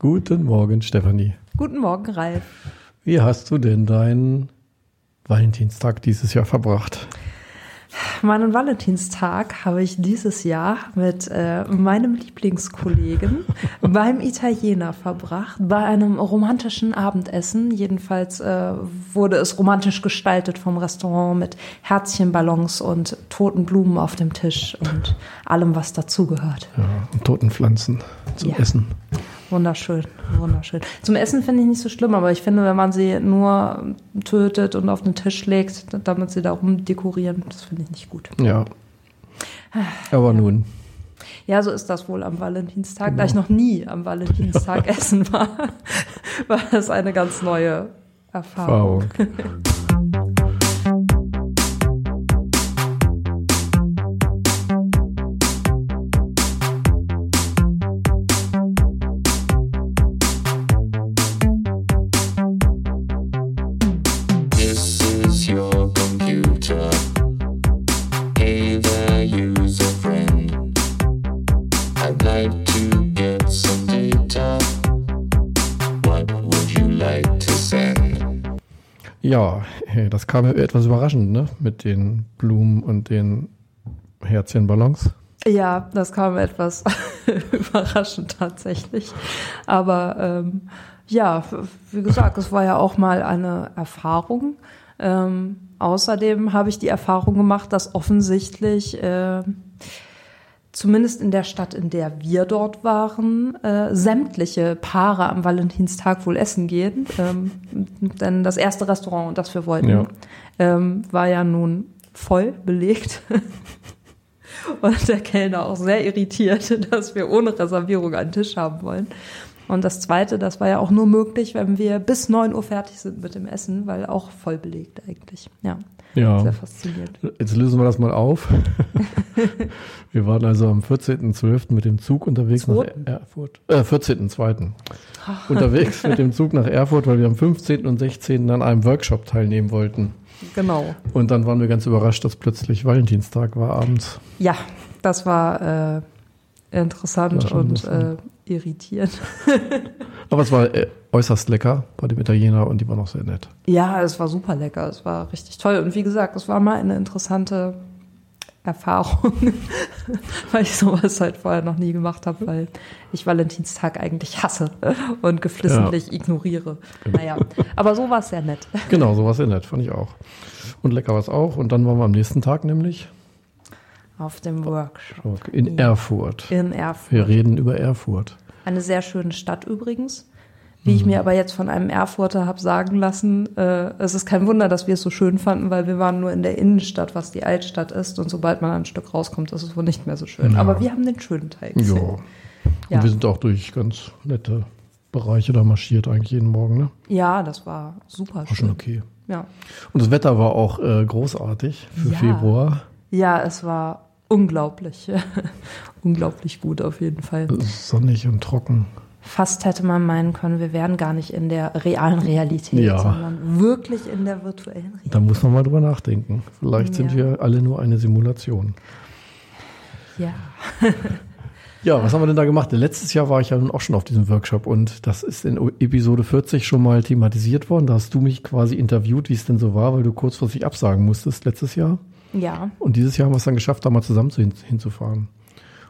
Guten Morgen, Stefanie. Guten Morgen, Ralf. Wie hast du denn deinen Valentinstag dieses Jahr verbracht? Meinen Valentinstag habe ich dieses Jahr mit äh, meinem Lieblingskollegen beim Italiener verbracht, bei einem romantischen Abendessen. Jedenfalls äh, wurde es romantisch gestaltet vom Restaurant mit Herzchenballons und toten Blumen auf dem Tisch und allem, was dazugehört. Ja, und toten Pflanzen zum Ja. Essen. Wunderschön, wunderschön. Zum Essen finde ich nicht so schlimm, aber ich finde, wenn man sie nur tötet und auf den Tisch legt, damit sie da rumdekorieren, das finde ich nicht gut. Ja. Aber nun, Ja, so ist das wohl am Valentinstag. Genau. Da ich noch nie am Valentinstag essen war, war das eine ganz neue Erfahrung. Erfahrung. Hey, das kam ja etwas überraschend, ne? Mit den Blumen und den Herzchenballons. Ja, das kam etwas überraschend tatsächlich. Aber ähm, ja, wie gesagt, es war ja auch mal eine Erfahrung. Ähm, außerdem habe ich die Erfahrung gemacht, dass offensichtlich äh, zumindest in der Stadt, in der wir dort waren, äh, sämtliche Paare am Valentinstag wohl essen gehen. Ähm, denn das erste Restaurant, das wir wollten, Ja. ähm, war ja nun voll belegt. Und der Kellner auch sehr irritiert, dass wir ohne Reservierung einen Tisch haben wollen. Und das Zweite, das war ja auch nur möglich, wenn wir bis 9 Uhr fertig sind mit dem Essen, weil auch voll belegt eigentlich. Ja, Ja. sehr faszinierend. Jetzt lösen wir das mal auf. wir waren also am 14.12. mit dem Zug unterwegs Zweiten. nach Erfurt. Äh, 14.2. unterwegs mit dem Zug nach Erfurt, weil wir am 15. und 16. an einem Workshop teilnehmen wollten. Genau. Und dann waren wir ganz überrascht, dass plötzlich Valentinstag war abends. Ja, das war äh, interessant War und äh, irritierend. Aber es war äh, äußerst lecker bei dem Italiener und die war noch sehr nett. Ja, es war super lecker, es war richtig toll. Und wie gesagt, es war mal eine interessante Erfahrung, weil ich sowas halt vorher noch nie gemacht habe, weil ich Valentinstag eigentlich hasse und geflissentlich ignoriere. Naja, aber so war es sehr nett. Genau, so war sehr nett, fand ich auch. Und lecker war es auch. Und dann waren wir am nächsten Tag nämlich Auf dem Workshop in Erfurt. in Erfurt. Wir reden über Erfurt. Eine sehr schöne Stadt übrigens. Wie ich mir aber jetzt von einem Erfurter habe sagen lassen, äh, es ist kein Wunder, dass wir es so schön fanden, weil wir waren nur in der Innenstadt, was die Altstadt ist. Und sobald man ein Stück rauskommt, ist es wohl nicht mehr so schön. Ja. Aber wir haben den schönen Teil gesehen. Und Ja. wir sind auch durch ganz nette Bereiche da marschiert, eigentlich jeden Morgen. Ne? Ja, das war super War schon schön. okay. Ja. Und das Wetter war auch äh, großartig für Ja. Februar. ja, es war unglaublich. unglaublich gut auf jeden Fall. Sonnig und trocken. Fast hätte man meinen können, wir wären gar nicht in der realen Realität, Ja. sondern wirklich in der virtuellen Realität. Da muss man mal drüber nachdenken. Vielleicht sind Ja. wir alle nur eine Simulation. Ja. Ja, was haben wir denn da gemacht? Letztes Jahr war ich ja nun auch schon auf diesem Workshop und das ist in Episode 40 schon mal thematisiert worden. Da hast du mich quasi interviewt, wie es denn so war, weil du kurzfristig absagen musstest letztes Jahr. Ja. Und dieses Jahr haben wir es dann geschafft, da mal zusammen zu hin, hinzufahren.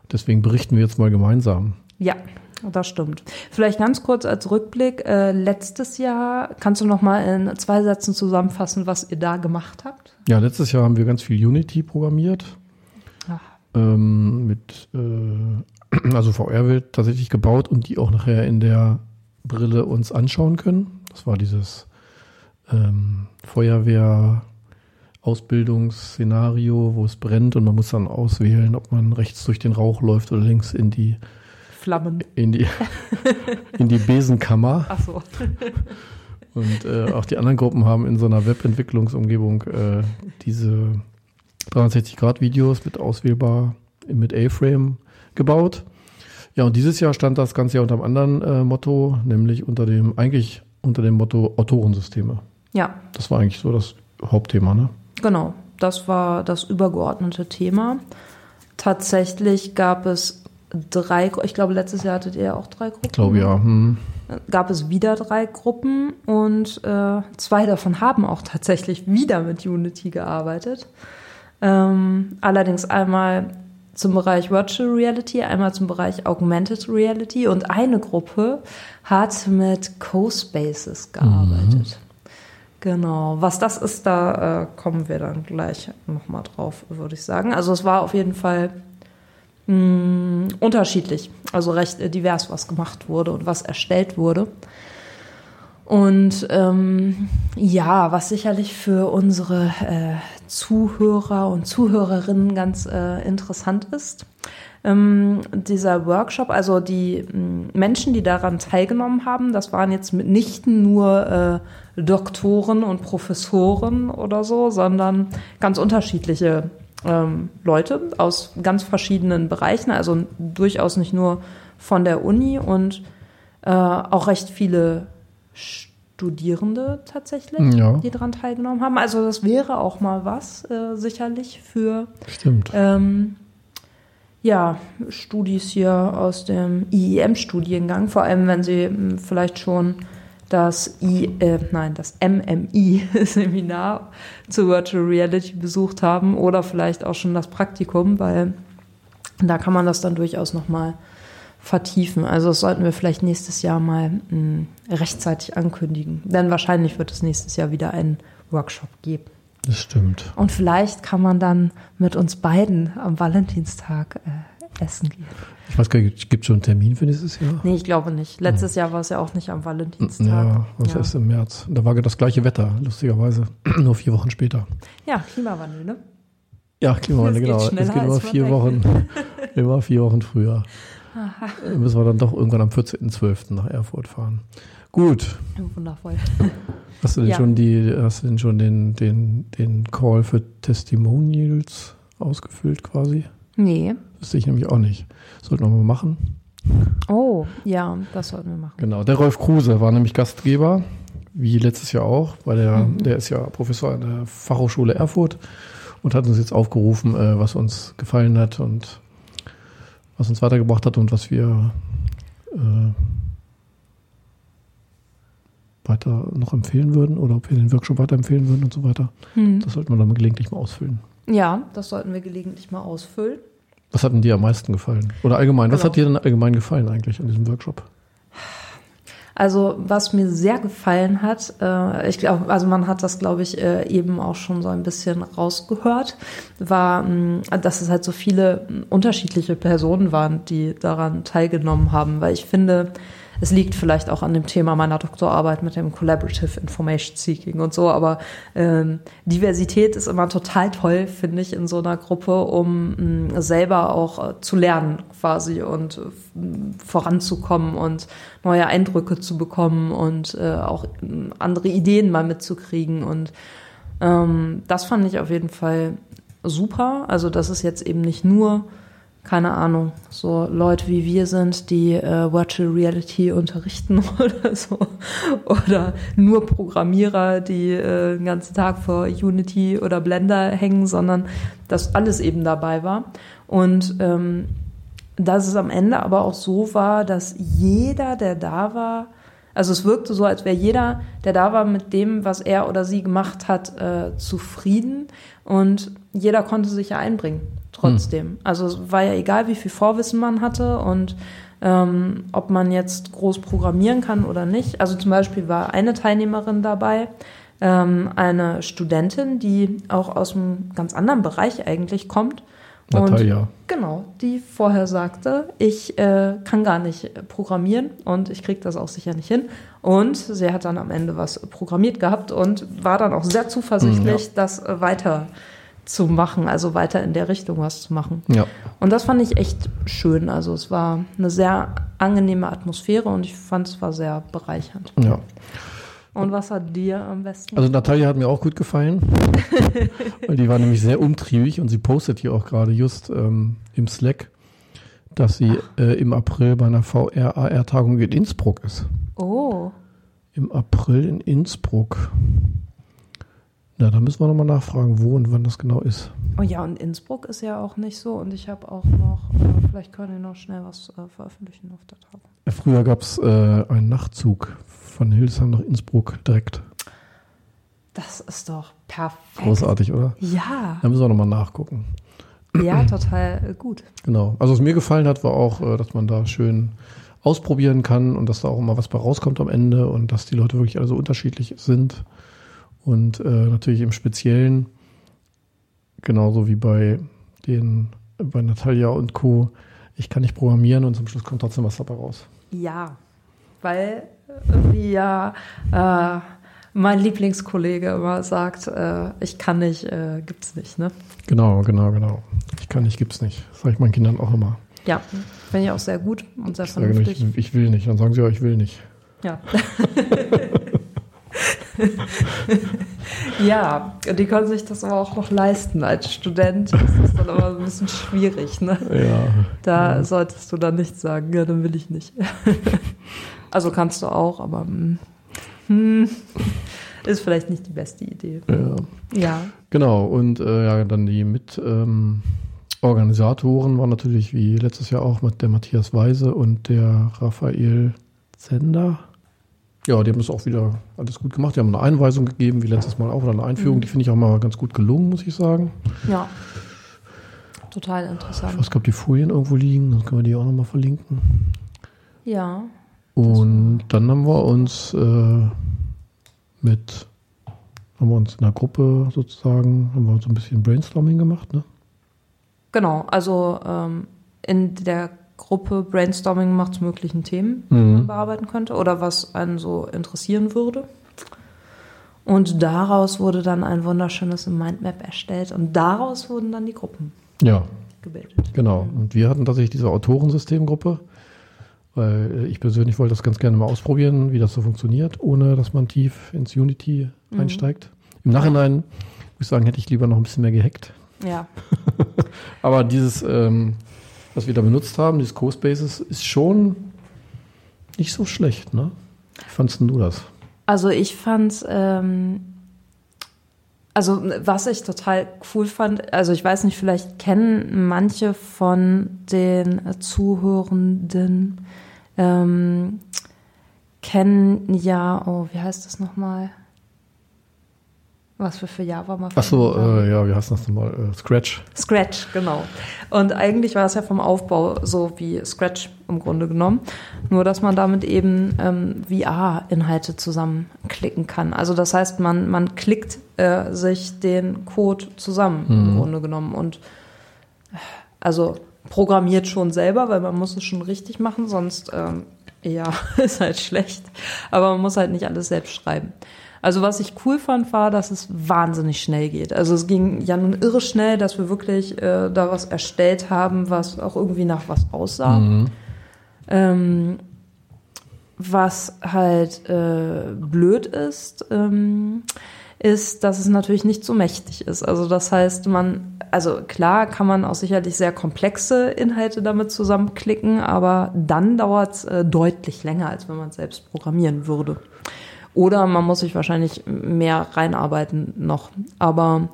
Und deswegen berichten wir jetzt mal gemeinsam. Ja, das stimmt. Vielleicht ganz kurz als Rückblick. Äh, letztes Jahr, kannst du noch mal in zwei Sätzen zusammenfassen, was ihr da gemacht habt? Ja, letztes Jahr haben wir ganz viel Unity programmiert. Ach. Ähm, mit, äh, also VR-Welt tatsächlich gebaut und die auch nachher in der Brille uns anschauen können. Das war dieses ähm, Feuerwehr Ausbildungsszenario, wo es brennt und man muss dann auswählen, ob man rechts durch den Rauch läuft oder links in die Flammen. in die in die Besenkammer. Ach so. Und äh, auch die anderen Gruppen haben in so einer Webentwicklungsumgebung äh, diese 360-Grad-Videos mit auswählbar mit A-Frame gebaut. Ja, und dieses Jahr stand das Ganze ja unter einem anderen äh, Motto, nämlich unter dem, eigentlich unter dem Motto Autorensysteme. Ja, Das war eigentlich so das Hauptthema, ne? Genau. Das war das übergeordnete Thema. Tatsächlich gab es drei, ich glaube, letztes Jahr hattet ihr ja auch drei Gruppen. Ich glaube ja. Hm. Gab es wieder drei Gruppen und äh, zwei davon haben auch tatsächlich wieder mit Unity gearbeitet. Ähm, allerdings einmal zum Bereich Virtual Reality, einmal zum Bereich Augmented Reality und eine Gruppe hat mit Co-Spaces gearbeitet. Genau, was das ist, da äh, kommen wir dann gleich nochmal drauf, würde ich sagen. Also es war auf jeden Fall mh, unterschiedlich, also recht äh, divers, was gemacht wurde und was erstellt wurde. Und ähm, ja, was sicherlich für unsere äh, Zuhörer und Zuhörerinnen ganz äh, interessant ist, ähm, dieser Workshop, also die mh, Menschen, die daran teilgenommen haben, das waren jetzt mitnichten nur äh, Doktoren und Professoren oder so, sondern ganz unterschiedliche ähm, Leute aus ganz verschiedenen Bereichen, also durchaus nicht nur von der Uni und äh, auch recht viele Studierende tatsächlich, Ja. die daran teilgenommen haben. Also das wäre auch mal was äh, sicherlich für Stimmt. ähm, ja, Studis hier aus dem IEM-Studiengang, vor allem wenn sie mh, vielleicht schon das I, äh, nein, das MMI-Seminar zu Virtual Reality besucht haben oder vielleicht auch schon das Praktikum, weil da kann man das dann durchaus nochmal vertiefen. Also das sollten wir vielleicht nächstes Jahr mal mh, rechtzeitig ankündigen. Denn wahrscheinlich wird es nächstes Jahr wieder einen Workshop geben. Das stimmt. Und vielleicht kann man dann mit uns beiden am Valentinstag äh, essen gehen. Ich weiß gar nicht, gibt es schon einen Termin für nächstes Jahr? Nee, ich glaube nicht. Letztes Jahr war es ja auch nicht am Valentinstag. Ja, das ja. erst im März. Da war das gleiche Wetter, lustigerweise. Nur vier Wochen später. ja, Klimawandel, ne? Ja, Klimawandel, genau. Es geht immer vier denkt. Wochen, immer vier Wochen früher. Dann Müssen wir dann doch irgendwann am 14.12. nach Erfurt fahren. Gut. Wundervoll. Hast du denn Ja. schon die, hast du denn schon den, den, den Call für Testimonials ausgefüllt quasi? Nee. Sehe ich nämlich auch nicht. Sollten wir mal machen. Oh, ja, das sollten wir machen. Genau. Der Rolf Kruse war nämlich Gastgeber, wie letztes Jahr auch, weil der, der ist ja Professor an der Fachhochschule Erfurt und hat uns jetzt aufgerufen, äh, was uns gefallen hat und was uns weitergebracht hat und was wir äh, weiter noch empfehlen würden oder ob wir den Workshop weiterempfehlen würden und so weiter. Hm. Das sollten wir dann gelegentlich mal ausfüllen. Ja, das sollten wir gelegentlich mal ausfüllen. Was hat denn dir am meisten gefallen? Oder allgemein, was Genau. hat dir denn allgemein gefallen eigentlich an diesem Workshop? Also was mir sehr gefallen hat, äh, ich glaube, also man hat das, glaube ich, äh, eben auch schon so ein bisschen rausgehört, war, mh, dass es halt so viele unterschiedliche Personen waren, die daran teilgenommen haben, weil ich finde, es liegt vielleicht auch an dem Thema meiner Doktorarbeit mit dem Collaborative Information Seeking und so, aber ähm, Diversität ist immer total toll, finde ich, in so einer Gruppe, um mh, selber auch äh, zu lernen quasi und äh, voranzukommen und neue Eindrücke zu bekommen und äh, auch mh, andere Ideen mal mitzukriegen. Und ähm, das fand ich auf jeden Fall super. Also, dass es jetzt eben nicht nur, keine Ahnung, so Leute wie wir sind, die äh, Virtual Reality unterrichten oder so. Oder nur Programmierer, die äh, den ganzen Tag vor Unity oder Blender hängen, sondern dass alles eben dabei war. Und ähm, dass es am Ende aber auch so war, dass jeder, der da war, also es wirkte so, als wäre jeder, der da war, mit dem, was er oder sie gemacht hat, äh, zufrieden und jeder konnte sich ja einbringen trotzdem. Also es war ja egal, wie viel Vorwissen man hatte und ähm, ob man jetzt groß programmieren kann oder nicht. Also zum Beispiel war eine Teilnehmerin dabei, ähm, eine Studentin, die auch aus einem ganz anderen Bereich eigentlich kommt. Natalia. Und genau, die vorher sagte, ich äh, kann gar nicht programmieren und ich kriege das auch sicher nicht hin. Und sie hat dann am Ende was programmiert gehabt und war dann auch sehr zuversichtlich, das äh, weiter zu machen, also weiter in der Richtung was zu machen. Ja. Und das fand ich echt schön. Also es war eine sehr angenehme Atmosphäre und ich fand es war sehr bereichernd. Ja. Und was hat dir am besten? Also Natalia hat mir auch gut gefallen, weil die war nämlich sehr umtriebig und sie postet hier auch gerade just ähm, im Slack, dass sie äh, im April bei einer VRAR-Tagung in Innsbruck ist. oh, Im April in Innsbruck. Na, da müssen wir nochmal nachfragen, wo und wann das genau ist. Oh ja, und Innsbruck ist ja auch nicht so. Und ich habe auch noch, äh, vielleicht können wir noch schnell was äh, veröffentlichen auf der Tagung. Früher gab es äh, einen Nachtzug von Hildesheim nach Innsbruck direkt. Das ist doch perfekt. Großartig, oder? Ja, Da müssen wir nochmal nachgucken. ja, total äh, gut. Genau. Also was mir gefallen hat, war auch, äh, dass man da schön ausprobieren kann und dass da auch immer was bei rauskommt am Ende und dass die Leute wirklich alle so unterschiedlich sind. Und äh, natürlich im Speziellen, genauso wie bei den, bei Natalia und Co., ich kann nicht programmieren und zum Schluss kommt trotzdem was dabei raus. Ja, weil wie ja äh, mein Lieblingskollege immer sagt, äh, ich kann nicht, äh, gibt's nicht, ne? Genau, genau, genau. Ich kann nicht, gibt's nicht. Das sage ich meinen Kindern auch immer. Ja, finde ich auch sehr gut und sehr Ich sage nicht, vernünftig. ich will nicht. Dann sagen sie, ja, ich will nicht. Ja. ja, die können sich das aber auch noch leisten als Student. Das ist dann aber ein bisschen schwierig, ne? Ja, Da solltest du dann nicht sagen, ja, dann will ich nicht. also kannst du auch, aber hm, hm, ist vielleicht nicht die beste Idee. ja. Ja, Genau, und äh, ja, dann die mit ähm, Organisatoren waren natürlich wie letztes Jahr auch mit der Matthias Weise und der Raphael Zender. Ja, die haben das auch wieder alles gut gemacht. Die haben eine Einweisung gegeben, wie letztes Mal auch, oder eine Einführung. Die finde ich auch mal ganz gut gelungen, muss ich sagen. ja. Total Ich interessant. weiß, ob die Folien irgendwo liegen, dann können wir die auch nochmal verlinken. Ja, Und dann haben wir uns äh, mit, haben wir uns in der Gruppe sozusagen, haben wir so ein bisschen Brainstorming gemacht, ne? genau. Also ähm, in der Gruppe Brainstorming gemacht zu möglichen Themen, die Mhm. man bearbeiten könnte oder was einen so interessieren würde. Und daraus wurde dann ein wunderschönes Mindmap erstellt und daraus wurden dann die Gruppen Ja, gebildet. Genau. Und wir hatten tatsächlich diese Autorensystemgruppe, weil ich persönlich wollte das ganz gerne mal ausprobieren, wie das so funktioniert, ohne dass man tief ins Unity einsteigt. Im Nachhinein muss ich sagen, hätte ich lieber noch ein bisschen mehr gehackt. Ja, Aber dieses, ähm, was wir da benutzt haben, dieses CoSpaces, ist schon nicht so schlecht, ne? Wie fandst denn du das? Also ich fand, ähm, also was ich total cool fand, also ich weiß nicht, vielleicht kennen manche von den Zuhörenden, ähm, kennen ja, oh, wie heißt das nochmal? Was wir für Java mal Ach so, äh, ja, wie heißt das nochmal? Äh, Scratch. Scratch, genau. Und eigentlich war es ja vom Aufbau so wie Scratch im Grunde genommen. Nur, dass man damit eben ähm, VR-Inhalte zusammenklicken kann. Also das heißt, man, man klickt äh, sich den Code zusammen im Grunde genommen und also programmiert schon selber, weil man muss es schon richtig machen, sonst ähm, ja, ist halt schlecht. Aber man muss halt nicht alles selbst schreiben. Also was ich cool fand, war, dass es wahnsinnig schnell geht. Also es ging ja nun irre schnell, dass wir wirklich äh, da was erstellt haben, was auch irgendwie nach was aussah. Ähm, was halt äh, blöd ist, ähm, ist, dass es natürlich nicht so mächtig ist. Also das heißt, man, also klar kann man auch sicherlich sehr komplexe Inhalte damit zusammenklicken, aber dann dauert es äh, deutlich länger, als wenn man es selbst programmieren würde. Oder man muss sich wahrscheinlich mehr reinarbeiten noch. Aber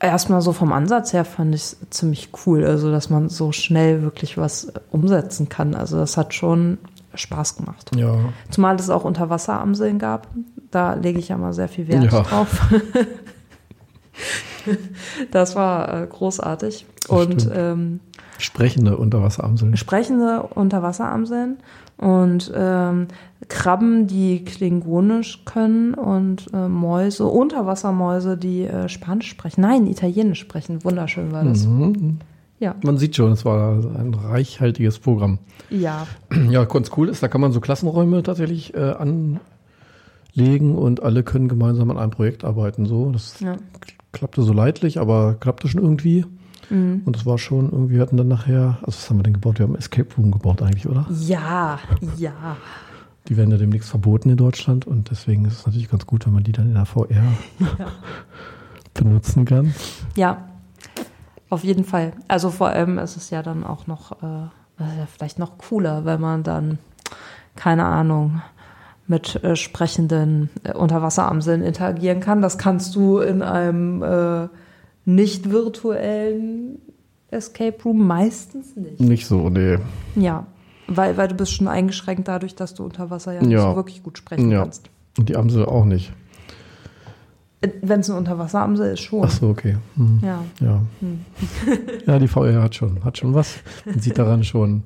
erstmal so vom Ansatz her fand ich es ziemlich cool. Also, dass man so schnell wirklich was umsetzen kann. Also, das hat schon Spaß gemacht. Ja. Zumal es auch Unterwasseramseln gab. Da lege ich ja mal sehr viel Wert Ja. drauf. das war äh, großartig. Und stimmt. ähm, Sprechende Unterwasseramseln. sprechende Unterwasseramseln und ähm, Krabben, die klingonisch können und äh, Mäuse, Unterwassermäuse, die äh, Spanisch sprechen. Nein, Italienisch sprechen. Wunderschön war das. Mhm. Ja. Man sieht schon, es war ein reichhaltiges Programm. Ja. Ja, ganz cool ist, da kann man so Klassenräume tatsächlich äh, anlegen und alle können gemeinsam an einem Projekt arbeiten. So, das Ja. klappte so leidlich, aber klappte schon irgendwie. Mhm. Und es war schon irgendwie, wir hatten dann nachher, also was haben wir denn gebaut? Wir haben Escape Room gebaut eigentlich, oder? Ja, ja. Die werden ja demnächst verboten in Deutschland und deswegen ist es natürlich ganz gut, wenn man die dann in der VR benutzen kann. Ja, auf jeden Fall. Also vor allem ist es ja dann auch noch, äh, ja vielleicht noch cooler, wenn man dann, keine Ahnung, mit äh, sprechenden äh, Unterwasseramseln interagieren kann. Das kannst du in einem äh, nicht virtuellen Escape Room meistens nicht. Nicht so, nee. Ja, weil, weil du bist schon eingeschränkt dadurch, dass du unter Wasser ja nicht Ja. so wirklich gut sprechen Ja. kannst. Und die Amsel auch nicht. Wenn es eine Unterwasseramsel ist, schon. Ach so, okay. Hm. Ja. Ja. Hm. ja, die VR hat schon, hat schon was. Man sieht daran schon,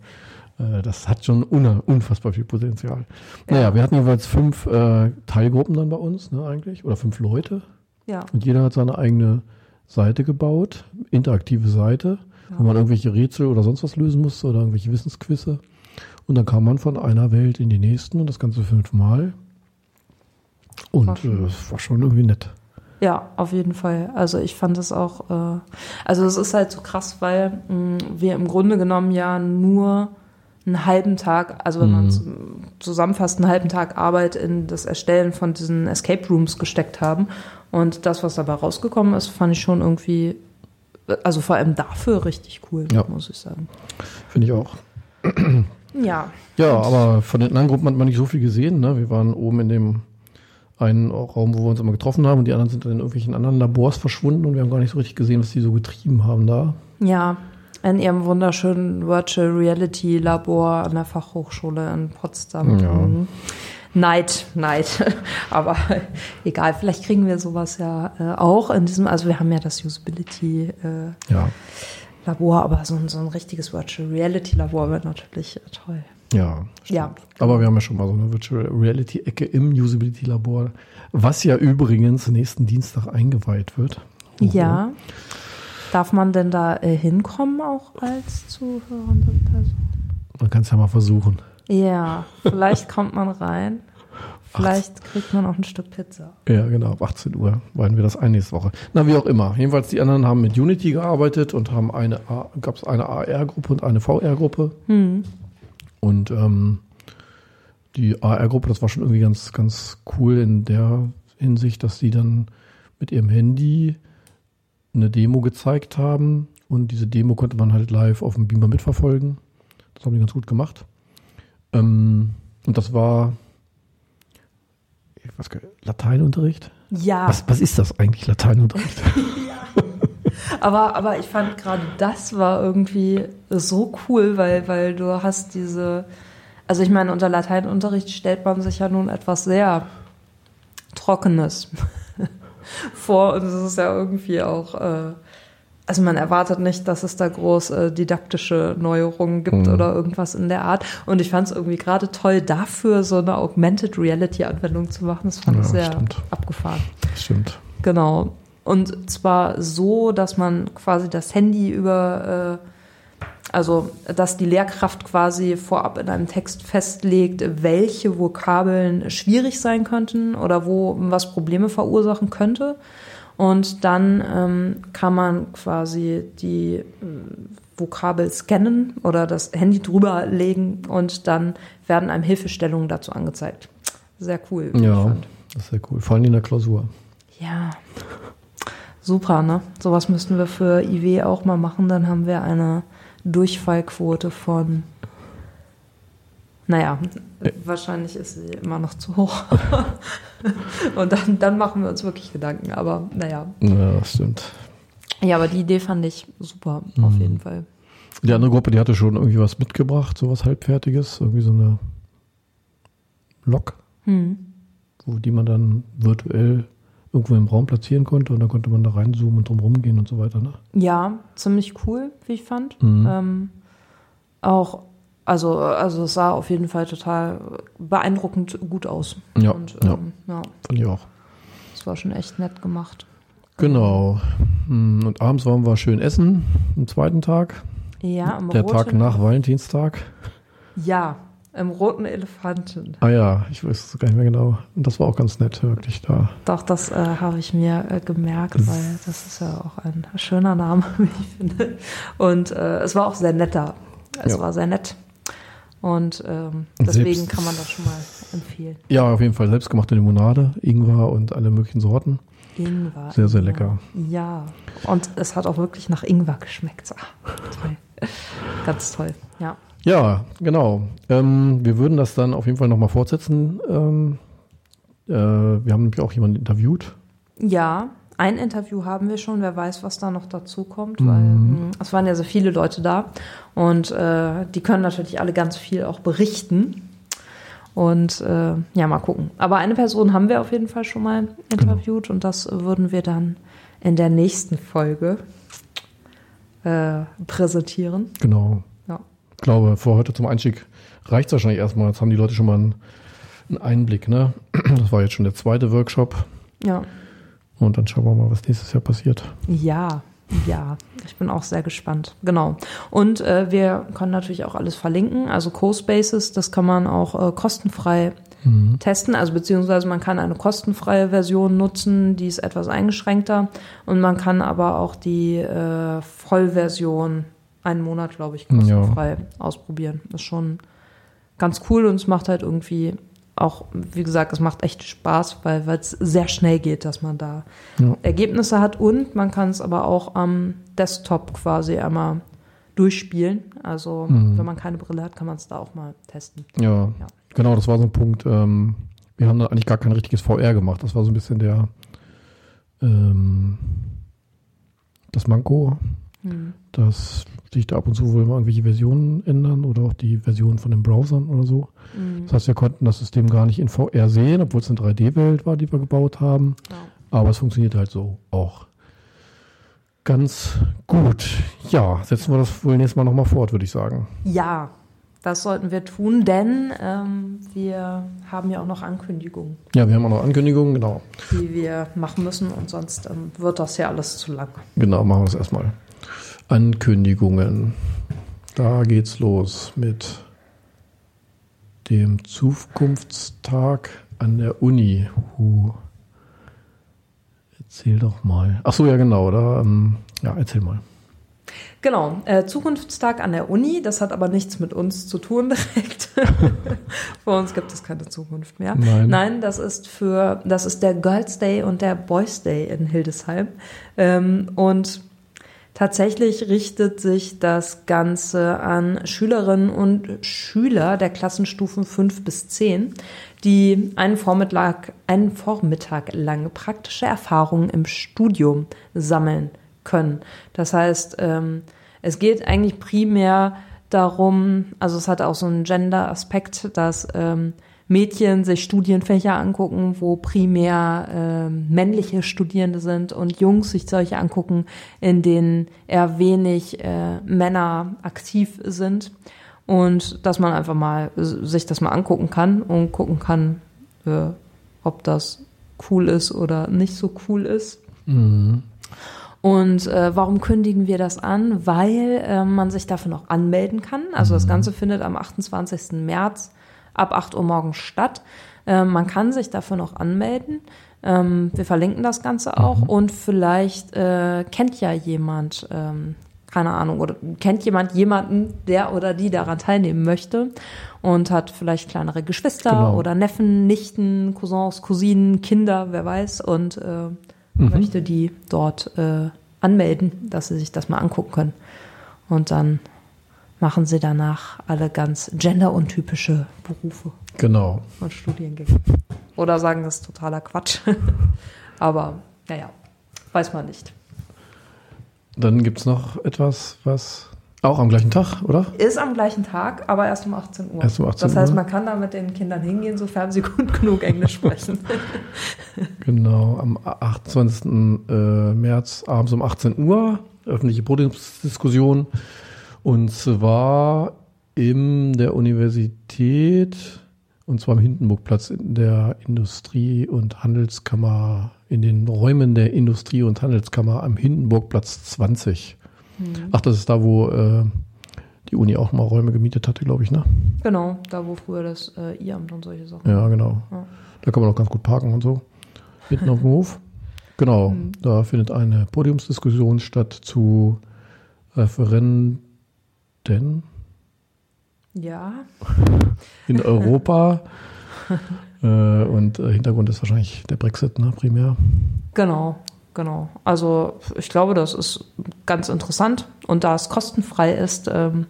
äh, das hat schon unfassbar viel Potenzial. Naja, Ja. wir hatten jeweils fünf äh, Teilgruppen dann bei uns, ne, eigentlich, oder fünf Leute. Ja. Und jeder hat seine eigene Seite gebaut, interaktive Seite, wo man irgendwelche Rätsel oder sonst was lösen musste oder irgendwelche Wissensquizze. Und dann kam man von einer Welt in die nächsten und das Ganze fünfmal. Und War äh, schon- es war schon irgendwie nett. Ja, auf jeden Fall. Also ich fand es auch, äh, also es ist halt so krass, weil mh, wir im Grunde genommen ja nur einen halben Tag, also wenn man es zusammenfasst, einen halben Tag Arbeit in das Erstellen von diesen Escape Rooms gesteckt haben. Und das, was dabei rausgekommen ist, fand ich schon irgendwie, also vor allem dafür richtig cool, Ja. muss ich sagen. Finde ich auch. Ja, Ja, aber von den anderen Gruppen hat man nicht so viel gesehen. Ne? Wir waren oben in dem einen Raum, wo wir uns immer getroffen haben und die anderen sind dann in irgendwelchen anderen Labors verschwunden und wir haben gar nicht so richtig gesehen, was die so getrieben haben da. ja. In ihrem wunderschönen Virtual Reality Labor an der Fachhochschule in Potsdam. Ja. Mhm. Neid, Neid. Aber egal, vielleicht kriegen wir sowas ja äh, auch in diesem, also wir haben ja das Usability äh, Ja, Labor, aber so ein, so ein richtiges Virtual Reality Labor wäre natürlich äh, toll. ja. Ja. Aber wir haben ja schon mal so eine Virtual Reality Ecke im Usability Labor, was ja übrigens nächsten Dienstag eingeweiht wird. Ja. Darf man denn da äh, hinkommen auch als zuhörende Person? Man kann es ja mal versuchen. Ja, vielleicht kommt man rein. Vielleicht kriegt man auch ein Stück Pizza. Ja, genau, ab 18 Uhr weihen wir das ein nächste Woche. Na, wie auch immer. Jedenfalls, die anderen haben mit Unity gearbeitet und haben eine, gab es eine AR-Gruppe und eine VR-Gruppe. Hm. Und ähm, die AR-Gruppe, das war schon irgendwie ganz, ganz cool in der Hinsicht, dass sie dann mit ihrem Handy eine Demo gezeigt haben und diese Demo konnte man halt live auf dem Beamer mitverfolgen. Das haben die ganz gut gemacht. Ähm, und das war nicht, Lateinunterricht? Ja, Was, was ist das eigentlich, Lateinunterricht? aber, aber ich fand gerade das war irgendwie so cool, weil, weil du hast diese, also ich meine, unter Lateinunterricht stellt man sich ja nun etwas sehr Trockenes vor und es ist ja irgendwie auch, äh, also man erwartet nicht, dass es da groß äh, didaktische Neuerungen gibt Mhm. oder irgendwas in der Art. Und ich fand es irgendwie gerade toll, dafür so eine Augmented Reality Anwendung zu machen. Das fand Ja, ich sehr stimmt. abgefahren. Stimmt. Genau. Und zwar so, dass man quasi das Handy über, äh, also dass die Lehrkraft quasi vorab in einem Text festlegt, welche Vokabeln schwierig sein könnten oder wo was Probleme verursachen könnte. Und dann ähm, kann man quasi die äh, Vokabel scannen oder das Handy drüber legen und dann werden einem Hilfestellungen dazu angezeigt. Sehr cool. Ja, das ist sehr cool. Vor allem in der Klausur. Ja. Super, ne? Sowas müssten wir für IW auch mal machen. Dann haben wir eine Durchfallquote von. Naja, wahrscheinlich ist sie immer noch zu hoch. Und dann, dann machen wir uns wirklich Gedanken. Aber naja. Ja, das stimmt. Ja, aber die Idee fand ich super, auf Mhm. jeden Fall. Die andere Gruppe, die hatte schon irgendwie was mitgebracht, sowas halbfertiges, irgendwie so eine Lok, Hm. wo die man dann virtuell irgendwo im Raum platzieren konnte und dann konnte man da reinzoomen und drum gehen und so weiter. Ne? Ja, ziemlich cool, wie ich fand. Mhm. Ähm, auch, also, also es sah auf jeden Fall total beeindruckend gut aus. Ja, Und ja, ähm, ja, fand ich auch. es war schon echt nett gemacht. Genau. Hm, Und abends waren wir schön essen, am zweiten Tag. Ja, im Der roten, Tag nach Valentinstag. Ja, im roten Elefanten. Ah ja, ich weiß es gar nicht mehr genau. Und das war auch ganz nett, wirklich da. Doch, das äh, habe ich mir äh, gemerkt, weil das ist ja auch ein schöner Name, wie ich finde. Und äh, es war auch sehr netter. Es Ja. war sehr nett. Und ähm, deswegen selbst- kann man das schon mal empfehlen. Ja, auf jeden Fall selbstgemachte Limonade, Ingwer und alle möglichen Sorten. Ingwer. Sehr, sehr lecker. Ja, und es hat auch wirklich nach Ingwer geschmeckt. Ah, toll. Ganz toll, ja. Ja, genau. Ähm, wir würden das dann auf jeden Fall nochmal fortsetzen. Ähm, äh, wir haben nämlich auch jemanden interviewt. Ja, ein Interview haben wir schon. Wer weiß, was da noch dazu kommt, weil mh, es waren ja so viele Leute da und äh, die können natürlich alle ganz viel auch berichten. Und äh, ja, mal gucken. Aber eine Person haben wir auf jeden Fall schon mal interviewt und das würden wir dann in der nächsten Folge äh, präsentieren. Genau. Ja. Ich glaube, für heute zum Einstieg reicht es wahrscheinlich erstmal. Jetzt haben die Leute schon mal einen, einen Einblick. Ne? Das war jetzt schon der zweite Workshop. Ja. Und dann schauen wir mal, was nächstes Jahr passiert. Ja, ja, ich bin auch sehr gespannt. Genau. Und äh, wir können natürlich auch alles verlinken. Also CoSpaces, das kann man auch äh, kostenfrei testen. Also beziehungsweise man kann eine kostenfreie Version nutzen, die ist etwas eingeschränkter. Und man kann aber auch die äh, Vollversion einen Monat, glaube ich, kostenfrei ausprobieren. Das ist schon ganz cool und es macht halt irgendwie auch, wie gesagt, es macht echt Spaß, weil es sehr schnell geht, dass man da Ja. Ergebnisse hat und man kann es aber auch am Desktop quasi einmal durchspielen. Also Mhm. wenn man keine Brille hat, kann man es da auch mal testen. Ja, Ja. genau, das war so ein Punkt. Ähm, wir haben da eigentlich gar kein richtiges VR gemacht. Das war so ein bisschen der ähm, das Manko, Hm. dass sich da ab und zu wohl mal irgendwelche Versionen ändern oder auch die Versionen von den Browsern oder so. Mhm. Das heißt, wir konnten das System gar nicht in VR sehen, obwohl es eine 3D-Welt war, die wir gebaut haben. Ja. Aber es funktioniert halt so auch ganz gut. Ja, setzen wir das wohl nächstes Mal nochmal fort, würde ich sagen. Ja, das sollten wir tun, denn ähm, wir haben ja auch noch Ankündigungen, Ja, wir haben auch noch Ankündigungen, genau. die wir machen müssen und sonst ähm, wird das ja alles zu lang. Genau, machen wir es erstmal. Ankündigungen. Da geht's los mit dem Zukunftstag an der Uni. Huh. Erzähl doch mal. Ach so, ja genau. Da, ähm, ja, erzähl mal. Genau, äh, Zukunftstag an der Uni, das hat aber nichts mit uns zu tun direkt. Für uns gibt es keine Zukunft mehr. Nein. Nein, das ist für, das ist der Girls Day und der Boys Day in Hildesheim. Ähm, und tatsächlich richtet sich das Ganze an Schülerinnen und Schüler der Klassenstufen 5 bis 10, die einen Vormittag, einen Vormittag lang praktische Erfahrungen im Studium sammeln können. Das heißt, ähm, es geht eigentlich primär darum, also es hat auch so einen Gender-Aspekt, dass ähm, Mädchen sich Studienfächer angucken, wo primär ähm, männliche Studierende sind und Jungs sich solche angucken, in denen eher wenig äh, Männer aktiv sind. Und dass man einfach mal äh, sich das mal angucken kann und gucken kann, äh, ob das cool ist oder nicht so cool ist. Und äh, warum kündigen wir das an? Weil äh, man sich dafür noch anmelden kann. Also das Ganze findet am 28. März ab 8 Uhr morgens statt. Äh, man kann sich dafür noch anmelden. Ähm, wir verlinken das Ganze auch. Und vielleicht äh, kennt ja jemand, ähm, keine Ahnung, oder kennt jemand jemanden, der oder die daran teilnehmen möchte und hat vielleicht kleinere Geschwister Genau. oder Neffen, Nichten, Cousins, Cousinen, Kinder, wer weiß. Und äh, möchte die dort äh, anmelden, dass sie sich das mal angucken können. Und dann machen sie danach alle ganz genderuntypische Berufe Genau. und Studiengänge. Oder sagen, das ist totaler Quatsch. Aber naja, weiß man nicht. Dann gibt's noch etwas, was auch am gleichen Tag, oder? Ist am gleichen Tag, aber erst um 18 Uhr. Erst um 18 das heißt, Uhr. man kann da mit den Kindern hingehen, sofern sie gut genug Englisch sprechen. Genau, am 28. äh, März abends um 18 Uhr, öffentliche Podiumsdiskussion. Und zwar in der Universität, und zwar am Hindenburgplatz in der Industrie- und Handelskammer, in den Räumen der Industrie- und Handelskammer am Hindenburgplatz 20. Ach, das ist da, wo äh, die Uni auch mal Räume gemietet hatte, glaube ich, ne? genau, da wo früher das äh, I-Amt und solche Sachen. Ja, genau. Ja. Da kann man auch ganz gut parken und so. Mitten auf dem Hof. Genau. Da findet eine Podiumsdiskussion statt zu Referenden Ja, in Europa. äh, und äh, Hintergrund ist wahrscheinlich der Brexit, ne, primär. Genau, genau. Also ich glaube, das ist ganz interessant. Und da es kostenfrei ist, ähm,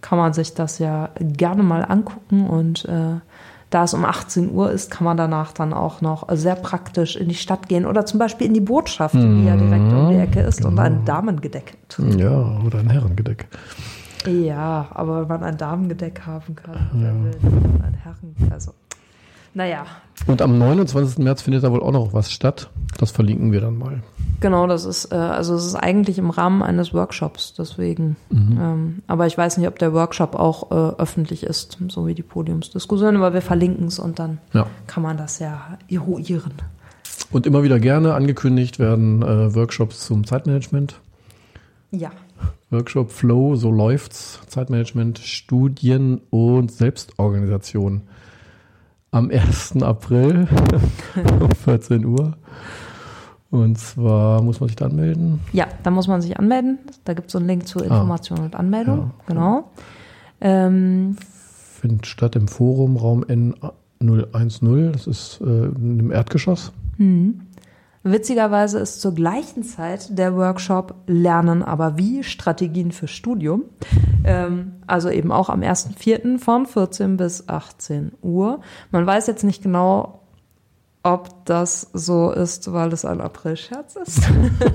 kann man sich das ja gerne mal angucken und äh, da es um 18 Uhr ist, kann man danach dann auch noch sehr praktisch in die Stadt gehen oder zum Beispiel in die Botschaft, die ja direkt um die Ecke ist und ein Damengedeck. Ja, oder ein Herrengedeck. Ja, aber wenn man ein Damengedeck haben kann, wer will ein Herren. Also, naja, Und am 29. März findet da wohl auch noch was statt. Das verlinken wir dann mal. genau, das ist, äh, also es ist eigentlich im Rahmen eines Workshops, deswegen. Ähm, aber ich weiß nicht, ob der Workshop auch äh, öffentlich ist, so wie die Podiumsdiskussion, aber wir verlinken es und dann Ja. kann man das ja eruieren. Und immer wieder gerne angekündigt werden äh, Workshops zum Zeitmanagement. Ja. Workshop Flow, so läuft's. Zeitmanagement, Studien und Selbstorganisation. Am 1. April um 14 Uhr. Und zwar muss man sich da anmelden. Ja, da muss man sich anmelden. Da gibt es so einen Link zur Information und Anmeldung. Ja. Genau. Ähm, Findet statt im Forum Raum N010. Das ist äh, im Erdgeschoss. Witzigerweise ist zur gleichen Zeit der Workshop Lernen aber wie Strategien für Studium. Ähm, also eben auch am 1.4. von 14 bis 18 Uhr. Man weiß jetzt nicht genau, ob das so ist, weil es ein April-Scherz ist.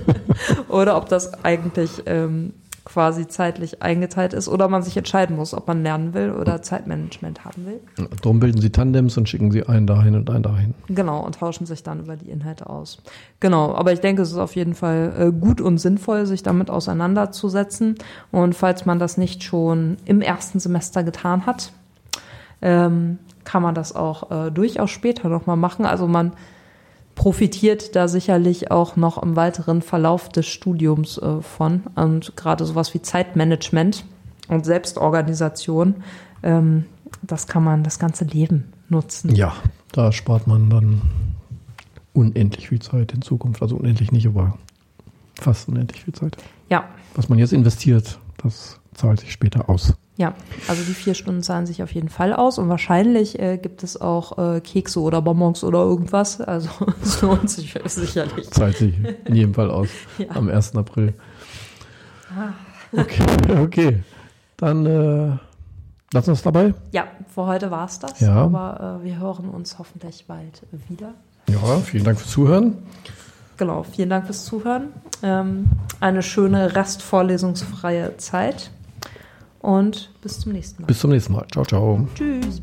oder ob das eigentlich ähm, quasi zeitlich eingeteilt ist oder man sich entscheiden muss, ob man lernen will oder Zeitmanagement haben will. Darum bilden sie Tandems und schicken sie einen dahin und einen dahin. Genau, und tauschen sich dann über die Inhalte aus. Genau, aber ich denke, es ist auf jeden Fall äh, gut und sinnvoll, sich damit auseinanderzusetzen. Und falls man das nicht schon im ersten Semester getan hat, ähm, kann man das auch äh, durchaus später nochmal machen. Also man profitiert da sicherlich auch noch im weiteren Verlauf des Studiums äh, von. Und gerade sowas wie Zeitmanagement und Selbstorganisation, ähm, das kann man das ganze Leben nutzen. Ja, da spart man dann unendlich viel Zeit in Zukunft. Also unendlich nicht, aber fast unendlich viel Zeit. Ja, Was man jetzt investiert, das zahlt sich später aus. Ja, also die vier Stunden zahlen sich auf jeden Fall aus und wahrscheinlich äh, gibt es auch äh, Kekse oder Bonbons oder irgendwas. Also es lohnt sich sicherlich. Zahlt sich in jedem Fall aus Ja. am 1. April. Okay, okay. Dann äh, lassen wir es dabei. Ja, für heute war es das. Ja. Aber äh, wir hören uns hoffentlich bald wieder. Ja, vielen Dank fürs Zuhören. Genau, vielen Dank fürs Zuhören. Ähm, eine schöne restvorlesungsfreie Zeit und bis zum nächsten Mal. Bis zum nächsten Mal. Ciao, ciao. Tschüss.